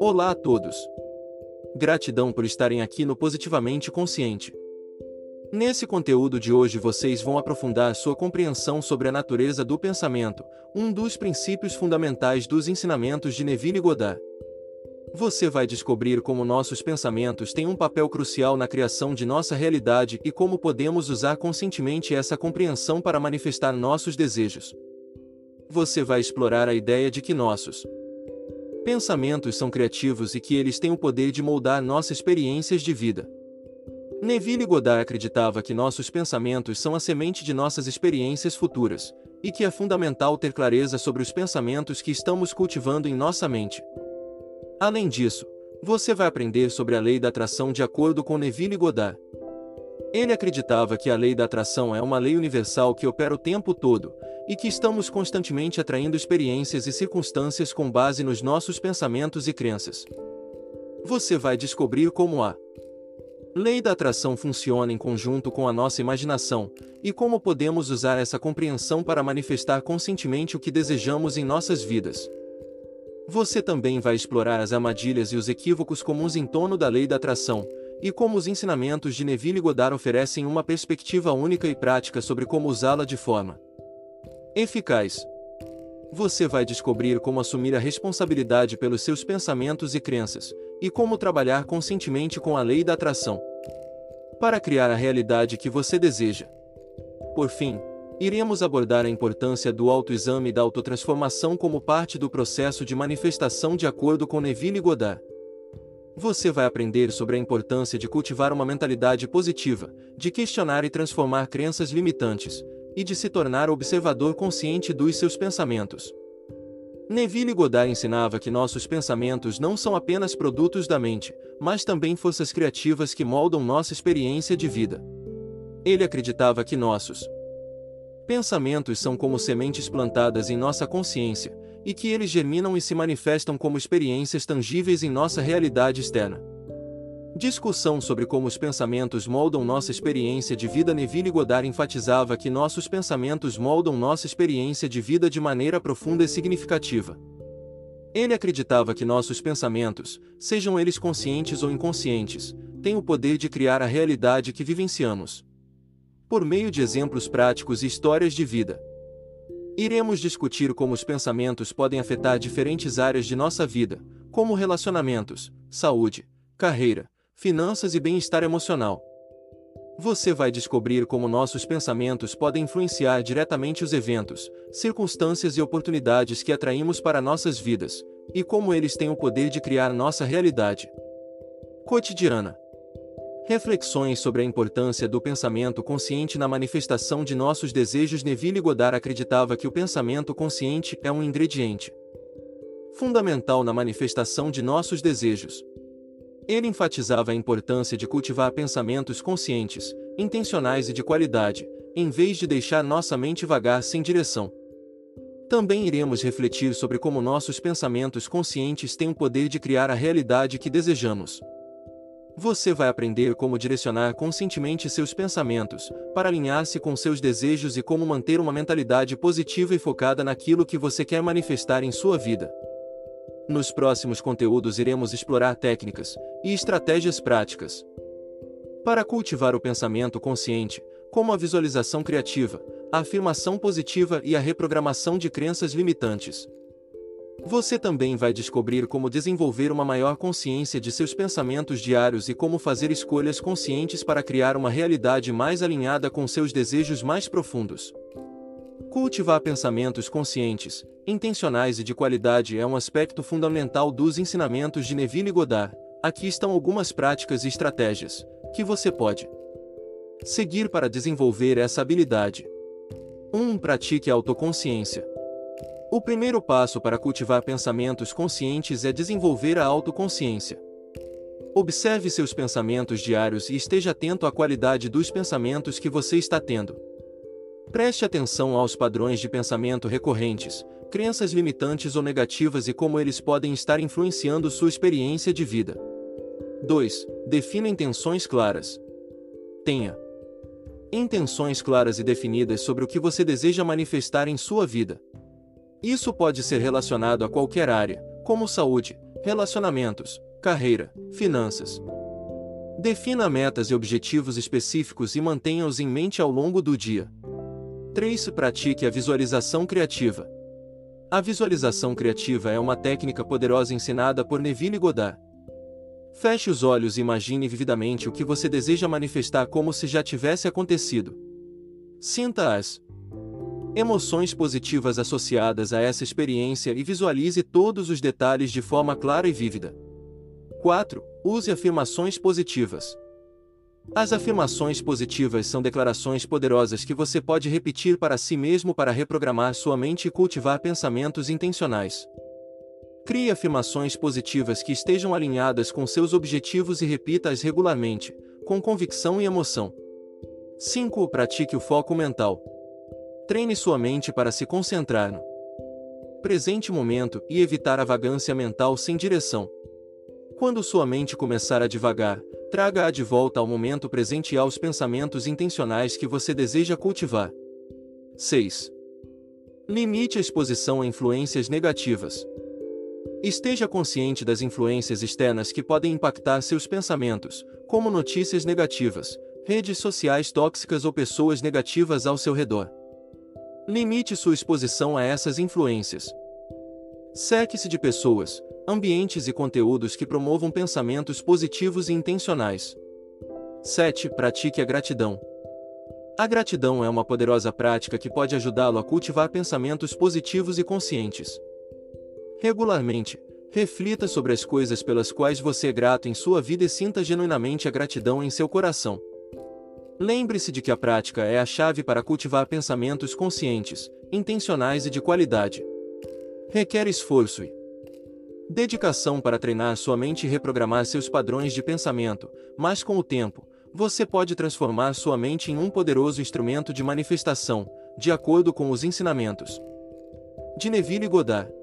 Olá a todos. Gratidão por estarem aqui no Positivamente Consciente. Nesse conteúdo de hoje vocês vão aprofundar sua compreensão sobre a natureza do pensamento, um dos princípios fundamentais dos ensinamentos de Neville Goddard. Você vai descobrir como nossos pensamentos têm um papel crucial na criação de nossa realidade e como podemos usar conscientemente essa compreensão para manifestar nossos desejos. Você vai explorar a ideia de que nossos pensamentos são criativos e que eles têm o poder de moldar nossas experiências de vida. Neville Goddard acreditava que nossos pensamentos são a semente de nossas experiências futuras, e que é fundamental ter clareza sobre os pensamentos que estamos cultivando em nossa mente. Além disso, você vai aprender sobre a lei da atração de acordo com Neville Goddard. Ele acreditava que a lei da atração é uma lei universal que opera o tempo todo, e que estamos constantemente atraindo experiências e circunstâncias com base nos nossos pensamentos e crenças. Você vai descobrir como a lei da atração funciona em conjunto com a nossa imaginação, e como podemos usar essa compreensão para manifestar conscientemente o que desejamos em nossas vidas. Você também vai explorar as armadilhas e os equívocos comuns em torno da lei da atração, e como os ensinamentos de Neville Goddard oferecem uma perspectiva única e prática sobre como usá-la de forma eficaz. Você vai descobrir como assumir a responsabilidade pelos seus pensamentos e crenças, e como trabalhar conscientemente com a lei da atração para criar a realidade que você deseja. Por fim, Iremos abordar a importância do autoexame e da autotransformação como parte do processo de manifestação de acordo com Neville Goddard. Você vai aprender sobre a importância de cultivar uma mentalidade positiva, de questionar e transformar crenças limitantes, e de se tornar observador consciente dos seus pensamentos. Neville Goddard ensinava que nossos pensamentos não são apenas produtos da mente, mas também forças criativas que moldam nossa experiência de vida. Ele acreditava que nossos Pensamentos são como sementes plantadas em nossa consciência, e que eles germinam e se manifestam como experiências tangíveis em nossa realidade externa. Discussão sobre como os pensamentos moldam nossa experiência de vida Neville Goddard enfatizava que nossos pensamentos moldam nossa experiência de vida de maneira profunda e significativa. Ele acreditava que nossos pensamentos, sejam eles conscientes ou inconscientes, têm o poder de criar a realidade que vivenciamos por meio de exemplos práticos e histórias de vida. Iremos discutir como os pensamentos podem afetar diferentes áreas de nossa vida, como relacionamentos, saúde, carreira, finanças e bem-estar emocional. Você vai descobrir como nossos pensamentos podem influenciar diretamente os eventos, circunstâncias e oportunidades que atraímos para nossas vidas, e como eles têm o poder de criar nossa realidade cotidiana. Reflexões sobre a importância do pensamento consciente na manifestação de nossos desejos Neville Goddard acreditava que o pensamento consciente é um ingrediente fundamental na manifestação de nossos desejos. Ele enfatizava a importância de cultivar pensamentos conscientes, intencionais e de qualidade, em vez de deixar nossa mente vagar sem direção. Também iremos refletir sobre como nossos pensamentos conscientes têm o poder de criar a realidade que desejamos. Você vai aprender como direcionar conscientemente seus pensamentos, para alinhar-se com seus desejos e como manter uma mentalidade positiva e focada naquilo que você quer manifestar em sua vida. Nos próximos conteúdos iremos explorar técnicas e estratégias práticas para cultivar o pensamento consciente, como a visualização criativa, a afirmação positiva e a reprogramação de crenças limitantes. Você também vai descobrir como desenvolver uma maior consciência de seus pensamentos diários e como fazer escolhas conscientes para criar uma realidade mais alinhada com seus desejos mais profundos. Cultivar pensamentos conscientes, intencionais e de qualidade é um aspecto fundamental dos ensinamentos de Neville Goddard. Aqui estão algumas práticas e estratégias que você pode seguir para desenvolver essa habilidade. 1. Um, pratique a autoconsciência. O primeiro passo para cultivar pensamentos conscientes é desenvolver a autoconsciência. Observe seus pensamentos diários e esteja atento à qualidade dos pensamentos que você está tendo. Preste atenção aos padrões de pensamento recorrentes, crenças limitantes ou negativas e como eles podem estar influenciando sua experiência de vida. 2. Defina intenções claras. Tenha intenções claras e definidas sobre o que você deseja manifestar em sua vida. Isso pode ser relacionado a qualquer área, como saúde, relacionamentos, carreira, finanças. Defina metas e objetivos específicos e mantenha-os em mente ao longo do dia. 3. Pratique a visualização criativa. A visualização criativa é uma técnica poderosa ensinada por Neville Goddard. Feche os olhos e imagine vividamente o que você deseja manifestar como se já tivesse acontecido. Sinta as emoções positivas associadas a essa experiência e visualize todos os detalhes de forma clara e vívida. 4. Use afirmações positivas. As afirmações positivas são declarações poderosas que você pode repetir para si mesmo para reprogramar sua mente e cultivar pensamentos intencionais. Crie afirmações positivas que estejam alinhadas com seus objetivos e repita-as regularmente, com convicção e emoção. 5. Pratique o foco mental. Treine sua mente para se concentrar no presente momento e evitar a vagância mental sem direção. Quando sua mente começar a divagar, traga-a de volta ao momento presente e aos pensamentos intencionais que você deseja cultivar. 6. Limite a exposição a influências negativas. Esteja consciente das influências externas que podem impactar seus pensamentos, como notícias negativas, redes sociais tóxicas ou pessoas negativas ao seu redor. Limite sua exposição a essas influências. Seque-se de pessoas, ambientes e conteúdos que promovam pensamentos positivos e intencionais. 7. Pratique a gratidão. A gratidão é uma poderosa prática que pode ajudá-lo a cultivar pensamentos positivos e conscientes. Regularmente, reflita sobre as coisas pelas quais você é grato em sua vida e sinta genuinamente a gratidão em seu coração. Lembre-se de que a prática é a chave para cultivar pensamentos conscientes, intencionais e de qualidade. Requer esforço e Dedicação para treinar sua mente e reprogramar seus padrões de pensamento, mas com o tempo, você pode transformar sua mente em um poderoso instrumento de manifestação, de acordo com os ensinamentos de Neville Goddard.